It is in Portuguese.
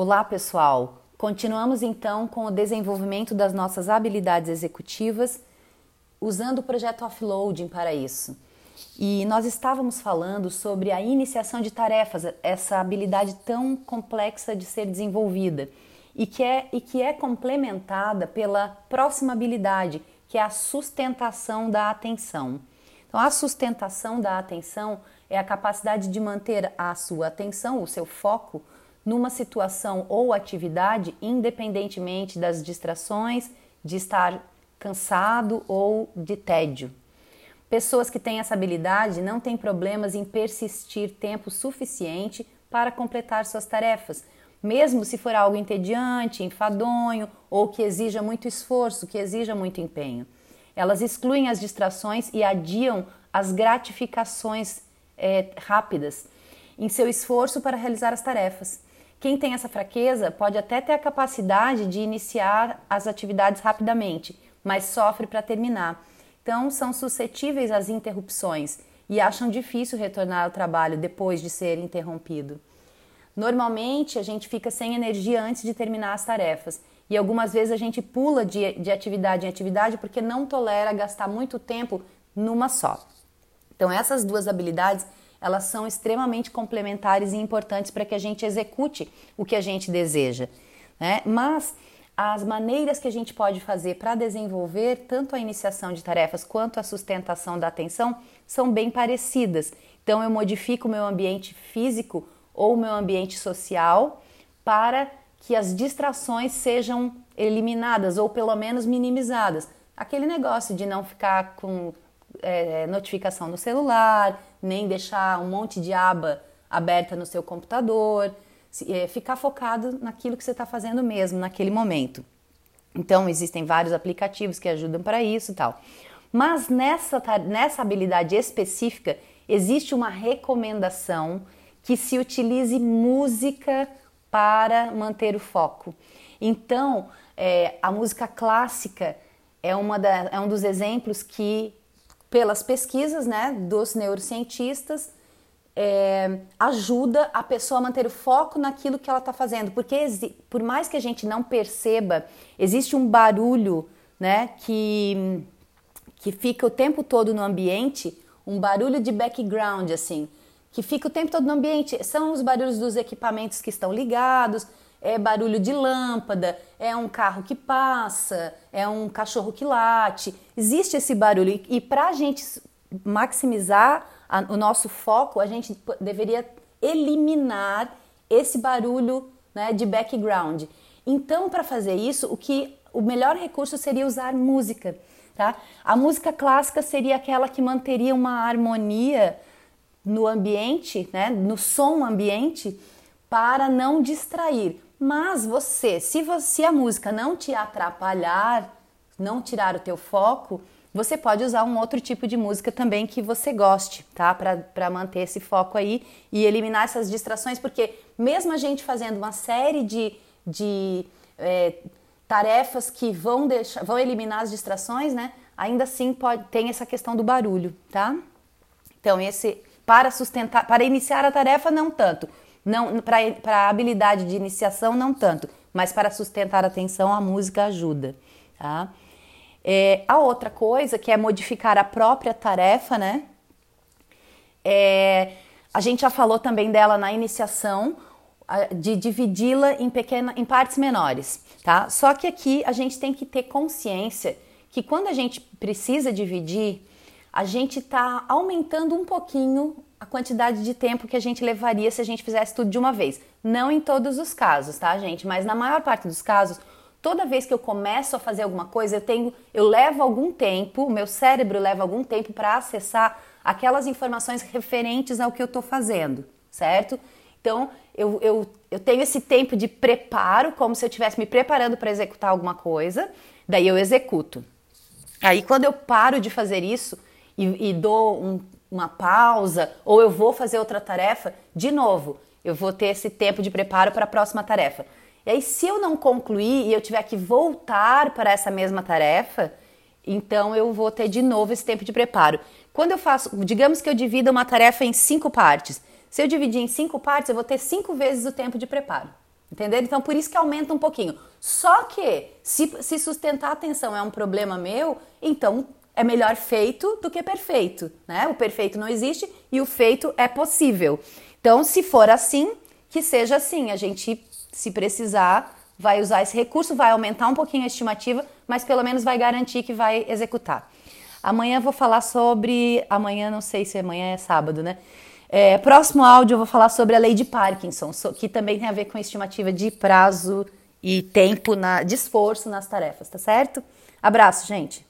Olá, pessoal! Continuamos então com o desenvolvimento das nossas habilidades executivas usando o projeto Offloading para isso. E nós estávamos falando sobre a iniciação de tarefas, essa habilidade tão complexa de ser desenvolvida e que é, e que é complementada pela próxima habilidade, que é a sustentação da atenção. Então, a sustentação da atenção é a capacidade de manter a sua atenção, o seu foco, numa situação ou atividade, independentemente das distrações, de estar cansado ou de tédio. Pessoas que têm essa habilidade não têm problemas em persistir tempo suficiente para completar suas tarefas, mesmo se for algo entediante, enfadonho ou que exija muito esforço, que exija muito empenho. Elas excluem as distrações e adiam as gratificações é, rápidas em seu esforço para realizar as tarefas. Quem tem essa fraqueza pode até ter a capacidade de iniciar as atividades rapidamente, mas sofre para terminar. Então, são suscetíveis às interrupções e acham difícil retornar ao trabalho depois de ser interrompido. Normalmente, a gente fica sem energia antes de terminar as tarefas e algumas vezes a gente pula de, de atividade em atividade porque não tolera gastar muito tempo numa só. Então, essas duas habilidades elas são extremamente complementares e importantes para que a gente execute o que a gente deseja. Né? Mas as maneiras que a gente pode fazer para desenvolver tanto a iniciação de tarefas quanto a sustentação da atenção são bem parecidas. Então, eu modifico o meu ambiente físico ou o meu ambiente social para que as distrações sejam eliminadas ou pelo menos minimizadas. Aquele negócio de não ficar com é, notificação no celular, nem deixar um monte de aba aberta no seu computador, é, ficar focado naquilo que você está fazendo mesmo naquele momento. Então, existem vários aplicativos que ajudam para isso e tal. Mas nessa, nessa habilidade específica, existe uma recomendação que se utilize música para manter o foco. Então, é, a música clássica é, uma da, é um dos exemplos que pelas pesquisas né, dos neurocientistas, é, ajuda a pessoa a manter o foco naquilo que ela está fazendo, porque por mais que a gente não perceba, existe um barulho né, que, que fica o tempo todo no ambiente, um barulho de background, assim, que fica o tempo todo no ambiente. São os barulhos dos equipamentos que estão ligados, é barulho de lâmpada, é um carro que passa, é um cachorro que late. Existe esse barulho e, e para a gente maximizar a, o nosso foco, a gente deveria eliminar esse barulho né, de background. Então, para fazer isso, o que o melhor recurso seria usar música. Tá? A música clássica seria aquela que manteria uma harmonia no ambiente, né, no som ambiente, para não distrair. Mas você, se, você, a música não te atrapalhar, não tirar o teu foco, você pode usar um outro tipo de música também que você goste, tá? Para manter esse foco aí e eliminar essas distrações, porque mesmo a gente fazendo uma série de, de é, tarefas que vão, deixar, vão eliminar as distrações, né? Ainda assim pode, tem essa questão do barulho, tá? Então, esse para sustentar, para iniciar a tarefa, não tanto, não, para a habilidade de iniciação, não tanto, mas para sustentar a atenção, a música ajuda. Tá? É, a outra coisa que é modificar a própria tarefa, né? É, a gente já falou também dela na iniciação, de dividi-la em, pequena, em partes menores, tá? Só que aqui a gente tem que ter consciência que quando a gente precisa dividir, a gente está aumentando um pouquinho a quantidade de tempo que a gente levaria se a gente fizesse tudo de uma vez. Não em todos os casos, tá, gente? Mas na maior parte dos casos, toda vez que eu começo a fazer alguma coisa, eu tenho, eu levo algum tempo, o meu cérebro leva algum tempo para acessar aquelas informações referentes ao que eu estou fazendo, certo? Então, eu, eu, eu tenho esse tempo de preparo, como se eu estivesse me preparando para executar alguma coisa, daí eu executo. Aí, quando eu paro de fazer isso e, e dou um, uma pausa ou eu vou fazer outra tarefa, de novo, eu vou ter esse tempo de preparo para a próxima tarefa. E aí, se eu não concluir e eu tiver que voltar para essa mesma tarefa, então eu vou ter de novo esse tempo de preparo. Quando eu faço, digamos que eu divida uma tarefa em cinco partes. Se eu dividir em cinco partes, eu vou ter cinco vezes o tempo de preparo. Entendeu? Então, por isso que aumenta um pouquinho. Só que, se, se sustentar a atenção é um problema meu, então é melhor feito do que perfeito, né? O perfeito não existe e o feito é possível. Então, se for assim, que seja assim. A gente, se precisar, vai usar esse recurso, vai aumentar um pouquinho a estimativa, mas pelo menos vai garantir que vai executar. Amanhã vou falar sobre. Amanhã, não sei se amanhã é sábado, né? É, próximo áudio eu vou falar sobre a lei de Parkinson, que também tem a ver com a estimativa de prazo e tempo na, de esforço nas tarefas, tá certo? Abraço, gente!